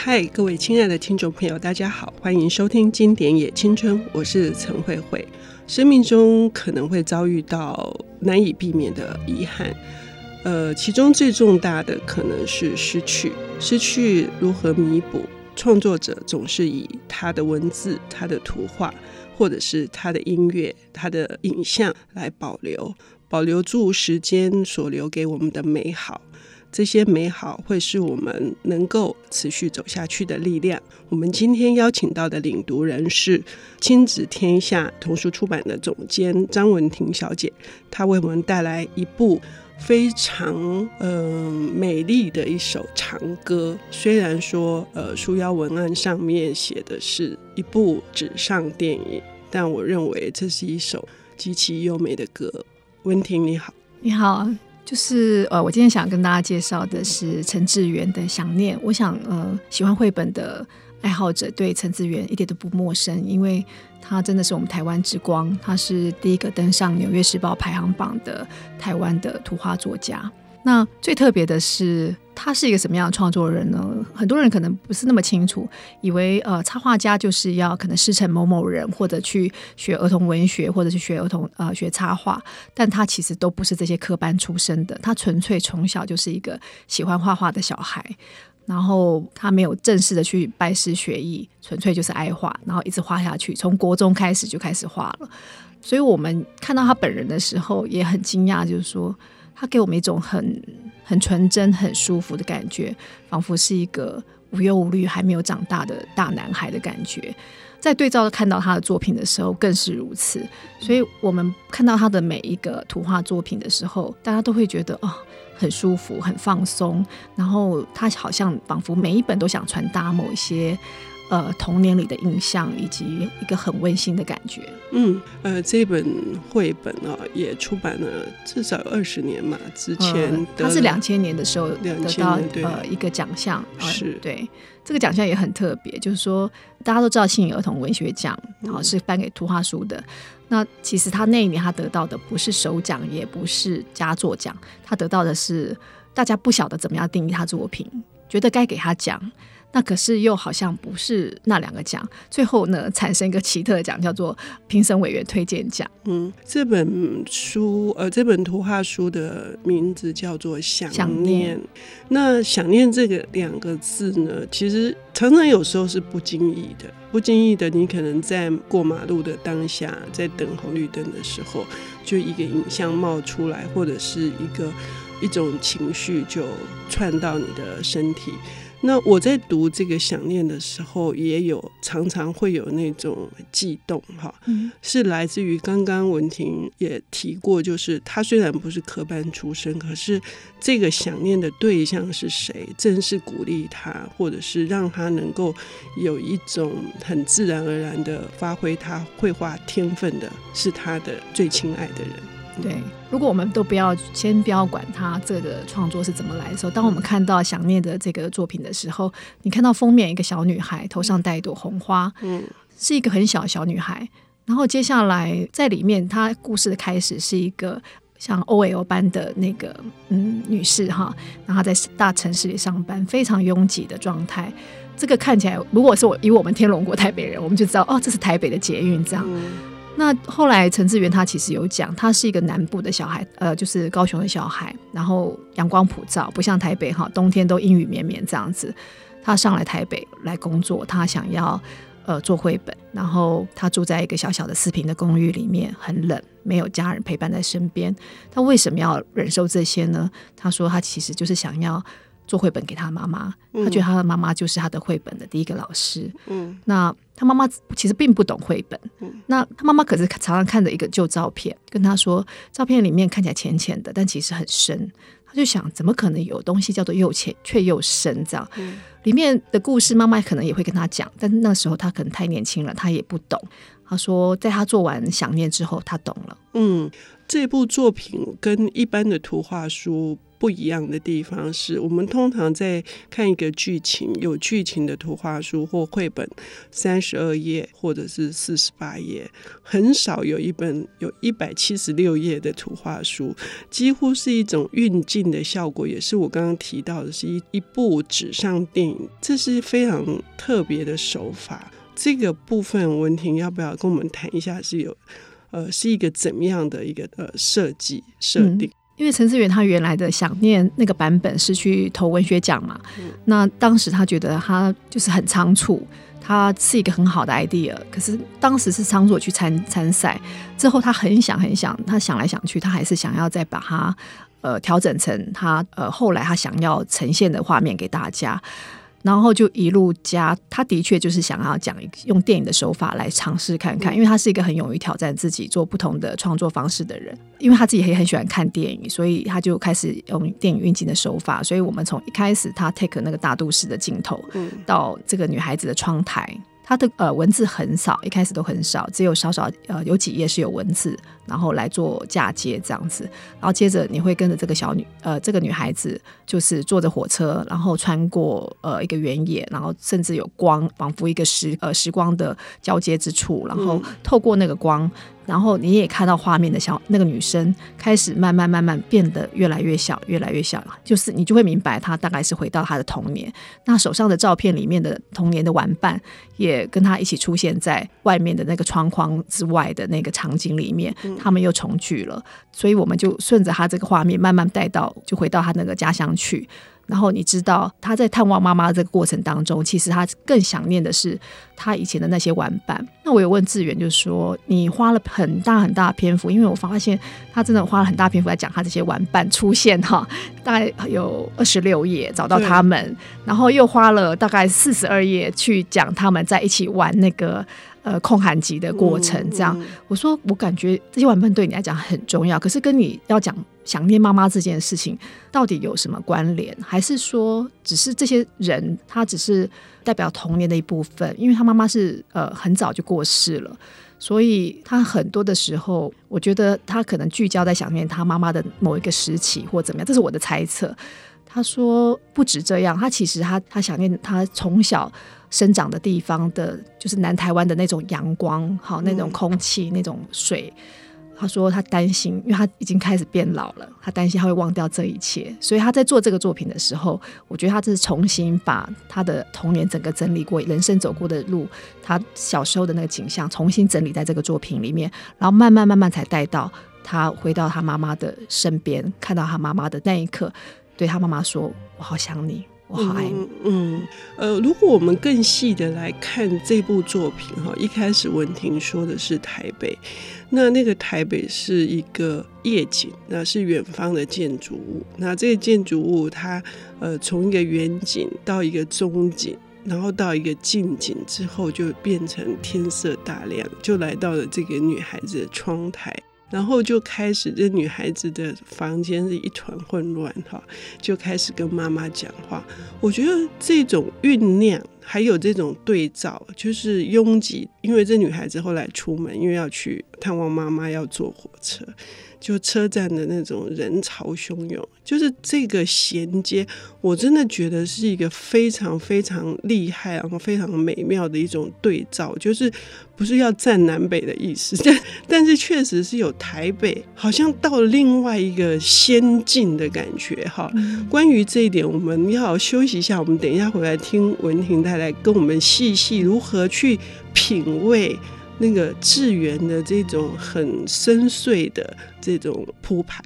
嗨，各位亲爱的听众朋友，大家好，欢迎收听《经典也青春》，我是陈慧慧。生命中可能会遭遇到难以避免的遗憾，呃，其中最重大的可能是失去。失去如何弥补？创作者总是以他的文字、他的图画，或者是他的音乐、他的影像来保留，保留住时间所留给我们的美好。这些美好会是我们能够持续走下去的力量。我们今天邀请到的领读人是亲子天下童书出版的总监张文婷小姐，她为我们带来一部非常嗯、呃、美丽的一首长歌。虽然说呃书腰文案上面写的是一部纸上电影，但我认为这是一首极其优美的歌。文婷你好，你好。就是呃，我今天想跟大家介绍的是陈志远的《想念》。我想呃，喜欢绘本的爱好者对陈志远一点都不陌生，因为他真的是我们台湾之光，他是第一个登上《纽约时报》排行榜的台湾的图画作家。那最特别的是，他是一个什么样的创作人呢？很多人可能不是那么清楚，以为呃，插画家就是要可能师承某某人，或者去学儿童文学，或者是学儿童呃学插画。但他其实都不是这些科班出身的，他纯粹从小就是一个喜欢画画的小孩。然后他没有正式的去拜师学艺，纯粹就是爱画，然后一直画下去，从国中开始就开始画了。所以我们看到他本人的时候也很惊讶，就是说。他给我们一种很很纯真、很舒服的感觉，仿佛是一个无忧无虑、还没有长大的大男孩的感觉。在对照看到他的作品的时候，更是如此。所以，我们看到他的每一个图画作品的时候，大家都会觉得哦，很舒服、很放松。然后，他好像仿佛每一本都想传达某一些。呃，童年里的印象以及一个很温馨的感觉。嗯，呃，这本绘本啊、哦，也出版了至少有二十年嘛。之前他、呃、是两千年的时候得到呃一个奖项，是、呃、对这个奖项也很特别，就是说大家都知道新儿童文学奖，然后、是颁给图画书的。那其实他那一年他得到的不是首奖，也不是佳作奖，他得到的是大家不晓得怎么样定义他作品，觉得该给他奖。那可是又好像不是那两个奖，最后呢产生一个奇特的奖，叫做评审委员推荐奖。嗯，这本书呃，这本图画书的名字叫做《想念》想念。那“想念”这个两个字呢，其实常常有时候是不经意的，不经意的，你可能在过马路的当下，在等红绿灯的时候，就一个影像冒出来，或者是一个一种情绪就窜到你的身体。那我在读这个想念的时候，也有常常会有那种悸动，哈，是来自于刚刚文婷也提过，就是他虽然不是科班出身，可是这个想念的对象是谁，正是鼓励他，或者是让他能够有一种很自然而然的发挥他绘画天分的，是他的最亲爱的人。对，如果我们都不要先不要管他这个创作是怎么来的时候，当我们看到想念的这个作品的时候，你看到封面一个小女孩头上戴一朵红花，嗯，是一个很小的小女孩。然后接下来在里面，她故事的开始是一个像 OL 般的那个嗯女士哈，然后她在大城市里上班，非常拥挤的状态。这个看起来，如果是我以我们天龙国台北人，我们就知道哦，这是台北的捷运这样。嗯那后来陈致元他其实有讲，他是一个南部的小孩，呃，就是高雄的小孩，然后阳光普照，不像台北哈，冬天都阴雨绵绵这样子。他上来台北来工作，他想要呃做绘本，然后他住在一个小小的四坪的公寓里面，很冷，没有家人陪伴在身边。他为什么要忍受这些呢？他说他其实就是想要。做绘本给他妈妈，他觉得他的妈妈就是他的绘本的第一个老师。嗯，那他妈妈其实并不懂绘本。嗯，那他妈妈可是常常看着一个旧照片，跟他说，照片里面看起来浅浅的，但其实很深。他就想，怎么可能有东西叫做又浅却又深？这样，嗯，里面的故事，妈妈可能也会跟他讲，但是那时候他可能太年轻了，他也不懂。他说，在他做完想念之后，他懂了。嗯。这部作品跟一般的图画书不一样的地方是，我们通常在看一个剧情，有剧情的图画书或绘本，三十二页或者是四十八页，很少有一本有一百七十六页的图画书，几乎是一种运镜的效果，也是我刚刚提到的，是一一部纸上电影，这是非常特别的手法。这个部分文婷要不要跟我们谈一下？是有呃，是一个怎么样的一个呃设计设定？嗯因为陈思远他原来的想念那个版本是去投文学奖嘛，嗯、那当时他觉得他就是很仓促，他是一个很好的 idea，可是当时是仓促去参参赛，之后他很想很想，他想来想去，他还是想要再把它呃调整成他呃后来他想要呈现的画面给大家。然后就一路加，他的确就是想要讲用电影的手法来尝试看看，因为他是一个很勇于挑战自己、做不同的创作方式的人。因为他自己也很喜欢看电影，所以他就开始用电影运镜的手法。所以我们从一开始他 take 那个大都市的镜头，到这个女孩子的窗台。它的呃文字很少，一开始都很少，只有少少呃有几页是有文字，然后来做嫁接这样子，然后接着你会跟着这个小女呃这个女孩子，就是坐着火车，然后穿过呃一个原野，然后甚至有光，仿佛一个时呃时光的交接之处，然后透过那个光。然后你也看到画面的小那个女生开始慢慢慢慢变得越来越小，越来越小，就是你就会明白她大概是回到她的童年。那手上的照片里面的童年的玩伴也跟她一起出现在外面的那个窗框之外的那个场景里面，他们又重聚了。所以我们就顺着她这个画面慢慢带到，就回到她那个家乡去。然后你知道她在探望妈妈这个过程当中，其实她更想念的是他以前的那些玩伴。那我有问志远，就是说你花了很大很大的篇幅，因为我发现他真的花了很大篇幅来讲他这些玩伴出现哈，大概有二十六页找到他们，然后又花了大概四十二页去讲他们在一起玩那个。呃，空寒集的过程，这样，嗯嗯、我说，我感觉这些玩伴对你来讲很重要，可是跟你要讲想念妈妈这件事情，到底有什么关联？还是说，只是这些人他只是代表童年的一部分？因为他妈妈是呃很早就过世了，所以他很多的时候，我觉得他可能聚焦在想念他妈妈的某一个时期或怎么样，这是我的猜测。他说不止这样，他其实他他想念他从小。生长的地方的，就是南台湾的那种阳光，好那种空气，那种水。他说他担心，因为他已经开始变老了，他担心他会忘掉这一切，所以他在做这个作品的时候，我觉得他这是重新把他的童年整个整理过，人生走过的路，他小时候的那个景象重新整理在这个作品里面，然后慢慢慢慢才带到他回到他妈妈的身边，看到他妈妈的那一刻，对他妈妈说：“我好想你。”我好爱你。嗯，嗯，呃，如果我们更细的来看这部作品哈，一开始文婷说的是台北，那那个台北是一个夜景，那是远方的建筑物，那这个建筑物它呃从一个远景到一个中景，然后到一个近景之后就变成天色大亮，就来到了这个女孩子的窗台。然后就开始，这女孩子的房间是一团混乱，哈，就开始跟妈妈讲话。我觉得这种酝酿，还有这种对照，就是拥挤，因为这女孩子后来出门，因为要去探望妈妈，要坐火车。就车站的那种人潮汹涌，就是这个衔接，我真的觉得是一个非常非常厉害，然后非常美妙的一种对照，就是不是要占南北的意思，但但是确实是有台北，好像到了另外一个仙境的感觉哈。关于这一点，我们要休息一下，我们等一下回来听文婷太太跟我们细细如何去品味。那个致元的这种很深邃的这种铺排。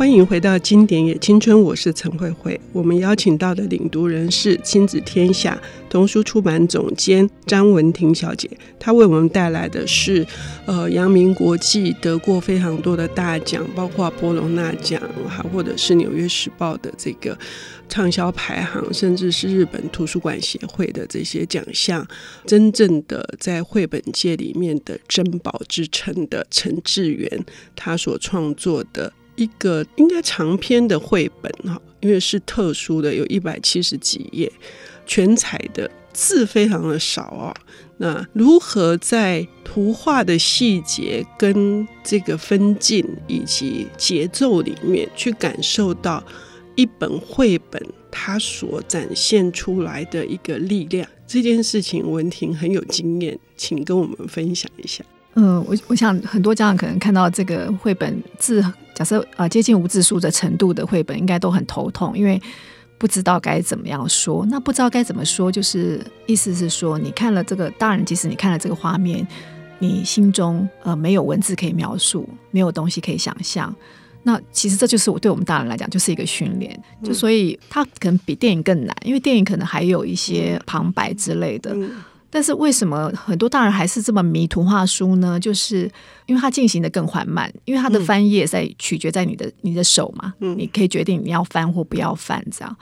欢迎回到经典也青春，我是陈慧慧。我们邀请到的领读人是亲子天下童书出版总监张文婷小姐，她为我们带来的是，呃，阳明国际得过非常多的大奖，包括波隆纳奖，还或者是纽约时报的这个畅销排行，甚至是日本图书馆协会的这些奖项，真正的在绘本界里面的珍宝之称的陈志远，他所创作的。一个应该长篇的绘本哈，因为是特殊的，有一百七十几页，全彩的，字非常的少啊。那如何在图画的细节跟这个分镜以及节奏里面去感受到一本绘本它所展现出来的一个力量？这件事情文婷很有经验，请跟我们分享一下。嗯，我我想很多家长可能看到这个绘本字，假设啊接近无字书的程度的绘本，应该都很头痛，因为。不知道该怎么样说，那不知道该怎么说，就是意思是说，你看了这个，大人，即使你看了这个画面，你心中呃没有文字可以描述，没有东西可以想象，那其实这就是我对我们大人来讲就是一个训练，就所以它可能比电影更难，因为电影可能还有一些旁白之类的。但是为什么很多大人还是这么迷图画书呢？就是因为它进行的更缓慢，因为它的翻页在取决在你的你的手嘛，嗯，你可以决定你要翻或不要翻这样。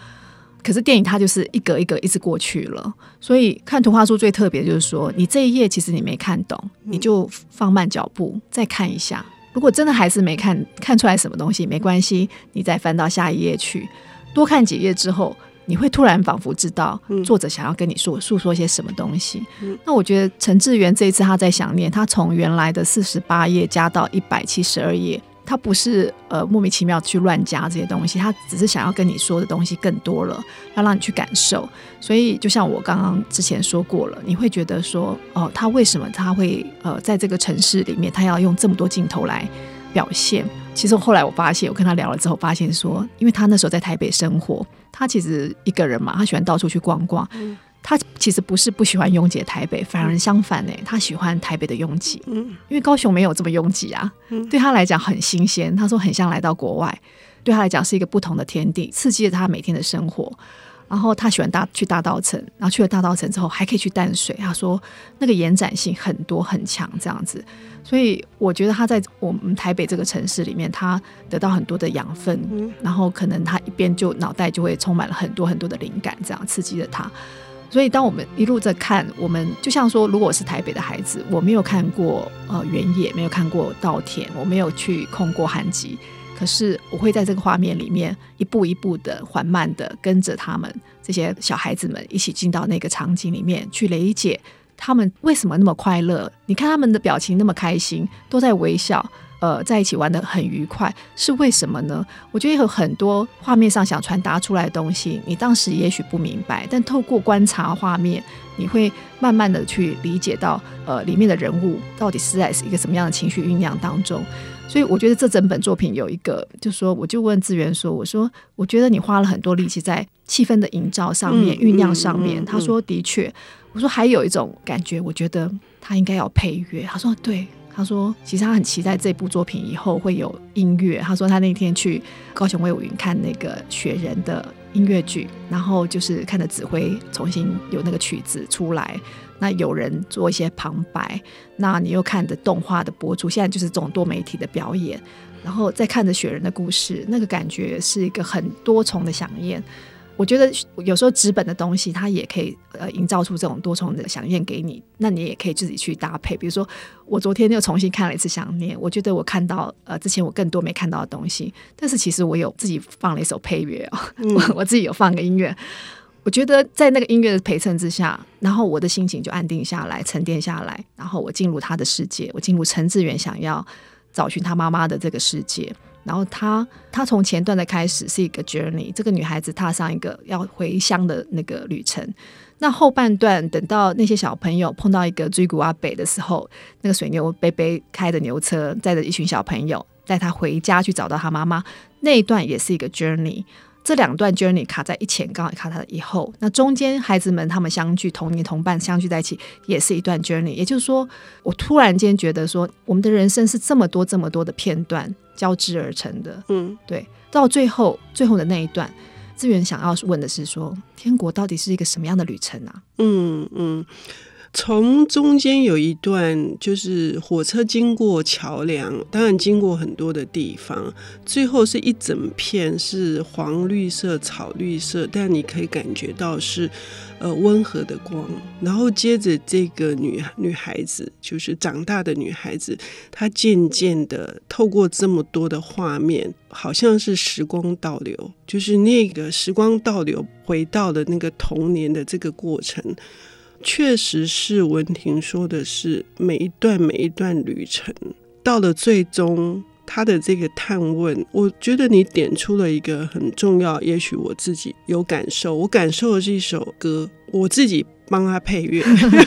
可是电影它就是一格一格一直过去了，所以看图画书最特别就是说，你这一页其实你没看懂，你就放慢脚步再看一下。如果真的还是没看看出来什么东西，没关系，你再翻到下一页去，多看几页之后。你会突然仿佛知道作者想要跟你说诉说些什么东西。嗯、那我觉得陈志源这一次他在想念，他从原来的四十八页加到一百七十二页，他不是呃莫名其妙去乱加这些东西，他只是想要跟你说的东西更多了，要让你去感受。所以就像我刚刚之前说过了，你会觉得说哦，他为什么他会呃在这个城市里面，他要用这么多镜头来表现？其实后来我发现，我跟他聊了之后，发现说，因为他那时候在台北生活。他其实一个人嘛，他喜欢到处去逛逛。嗯、他其实不是不喜欢拥挤的台北，反而相反呢，他喜欢台北的拥挤。嗯，因为高雄没有这么拥挤啊。嗯，对他来讲很新鲜。他说很像来到国外，对他来讲是一个不同的天地，刺激了他每天的生活。然后他喜欢大去大稻城，然后去了大稻城之后还可以去淡水。他说那个延展性很多很强，这样子。所以我觉得他在我们台北这个城市里面，他得到很多的养分，嗯、然后可能他一边就脑袋就会充满了很多很多的灵感，这样刺激着他。所以当我们一路在看，我们就像说，如果我是台北的孩子，我没有看过呃原野，没有看过稻田，我没有去控过寒极，可是我会在这个画面里面一步一步的缓慢的跟着他们这些小孩子们一起进到那个场景里面去理解。他们为什么那么快乐？你看他们的表情那么开心，都在微笑，呃，在一起玩得很愉快，是为什么呢？我觉得有很多画面上想传达出来的东西，你当时也许不明白，但透过观察画面，你会慢慢的去理解到，呃，里面的人物到底是在一个什么样的情绪酝酿当中。所以我觉得这整本作品有一个，就说，我就问资源说：“我说，我觉得你花了很多力气在气氛的营造上面、酝酿上面。”他说：“的确。”我说还有一种感觉，我觉得他应该要配乐。他说对，他说其实他很期待这部作品以后会有音乐。他说他那天去高雄威武营看那个雪人的音乐剧，然后就是看着指挥重新有那个曲子出来，那有人做一些旁白，那你又看着动画的播出，现在就是这种多媒体的表演，然后再看着雪人的故事，那个感觉是一个很多重的饗宴。我觉得有时候纸本的东西，它也可以呃营造出这种多重的想念给你。那你也可以自己去搭配。比如说，我昨天又重新看了一次《想念》，我觉得我看到呃之前我更多没看到的东西。但是其实我有自己放了一首配乐哦，嗯、我 我自己有放个音乐。我觉得在那个音乐的陪衬之下，然后我的心情就安定下来、沉淀下来，然后我进入他的世界，我进入陈志远想要找寻他妈妈的这个世界。然后他他从前段的开始是一个 journey，这个女孩子踏上一个要回乡的那个旅程。那后半段等到那些小朋友碰到一个追谷阿北的时候，那个水牛贝贝开着牛车载着一群小朋友带他回家去找到他妈妈，那一段也是一个 journey。这两段 journey 卡在一前，刚好卡在以后。那中间孩子们他们相聚，同年同伴相聚在一起，也是一段 journey。也就是说，我突然间觉得说，我们的人生是这么多这么多的片段交织而成的。嗯，对。到最后最后的那一段，资源想要问的是说，天国到底是一个什么样的旅程啊？嗯嗯。从中间有一段，就是火车经过桥梁，当然经过很多的地方，最后是一整片是黄绿色、草绿色，但你可以感觉到是呃温和的光。然后接着这个女女孩子，就是长大的女孩子，她渐渐的透过这么多的画面，好像是时光倒流，就是那个时光倒流回到了那个童年的这个过程。确实是文婷说的是，每一段每一段旅程，到了最终，他的这个探问，我觉得你点出了一个很重要，也许我自己有感受，我感受的是一首歌，我自己。帮他配乐，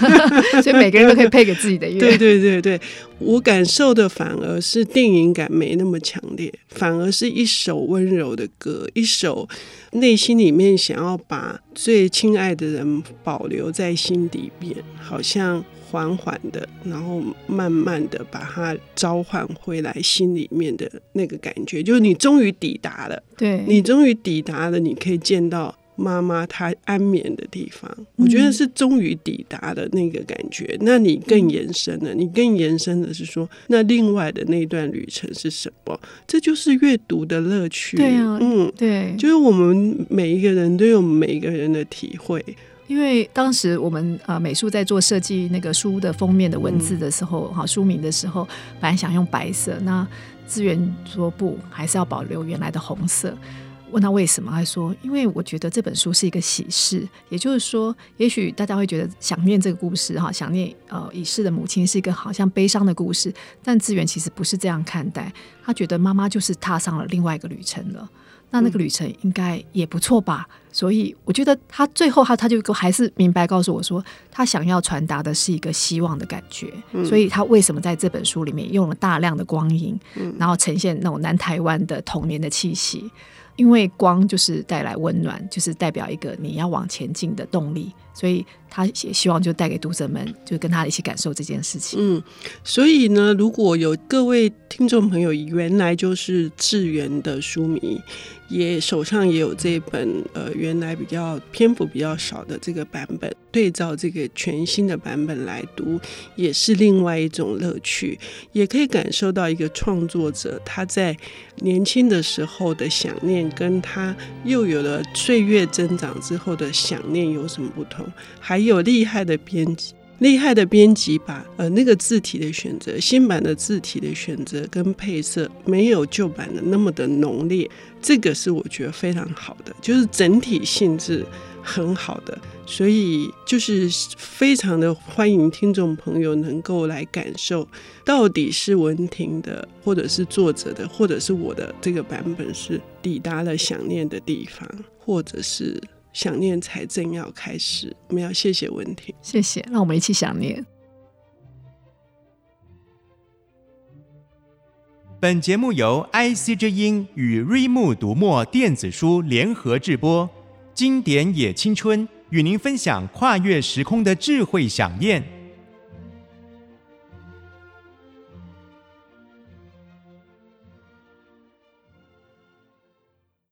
所以每个人都可以配给自己的乐。对对对对，我感受的反而是电影感没那么强烈，反而是一首温柔的歌，一首内心里面想要把最亲爱的人保留在心底边，好像缓缓的，然后慢慢的把它召唤回来心里面的那个感觉，就是你终于抵达了，对，你终于抵达了，你可以见到。妈妈她安眠的地方，我觉得是终于抵达的那个感觉。嗯、那你更延伸了，你更延伸的是说，那另外的那段旅程是什么？这就是阅读的乐趣。对啊，嗯，对，就是我们每一个人都有每一个人的体会。因为当时我们呃美术在做设计那个书的封面的文字的时候，哈、嗯、书名的时候，本来想用白色，那资源说不，还是要保留原来的红色。问他为什么，他说：“因为我觉得这本书是一个喜事，也就是说，也许大家会觉得想念这个故事哈，想念呃已逝的母亲是一个好像悲伤的故事，但志远其实不是这样看待。他觉得妈妈就是踏上了另外一个旅程了，那那个旅程应该也不错吧？所以我觉得他最后他他就还是明白告诉我说，他想要传达的是一个希望的感觉。所以他为什么在这本书里面用了大量的光影，然后呈现那种南台湾的童年的气息。”因为光就是带来温暖，就是代表一个你要往前进的动力，所以他也希望就带给读者们，就跟他一起感受这件事情。嗯，所以呢，如果有各位听众朋友原来就是志源的书迷。也手上也有这本呃，原来比较篇幅比较少的这个版本，对照这个全新的版本来读，也是另外一种乐趣，也可以感受到一个创作者他在年轻的时候的想念，跟他又有了岁月增长之后的想念有什么不同，还有厉害的编辑。厉害的编辑把呃那个字体的选择，新版的字体的选择跟配色没有旧版的那么的浓烈，这个是我觉得非常好的，就是整体性质很好的，所以就是非常的欢迎听众朋友能够来感受，到底是文婷的，或者是作者的，或者是我的这个版本是抵达了想念的地方，或者是。想念才正要开始，我们要谢谢文婷，谢谢，让我们一起想念。本节目由 IC 之音与瑞木读墨电子书联合制播，经典也青春与您分享跨越时空的智慧饗宴。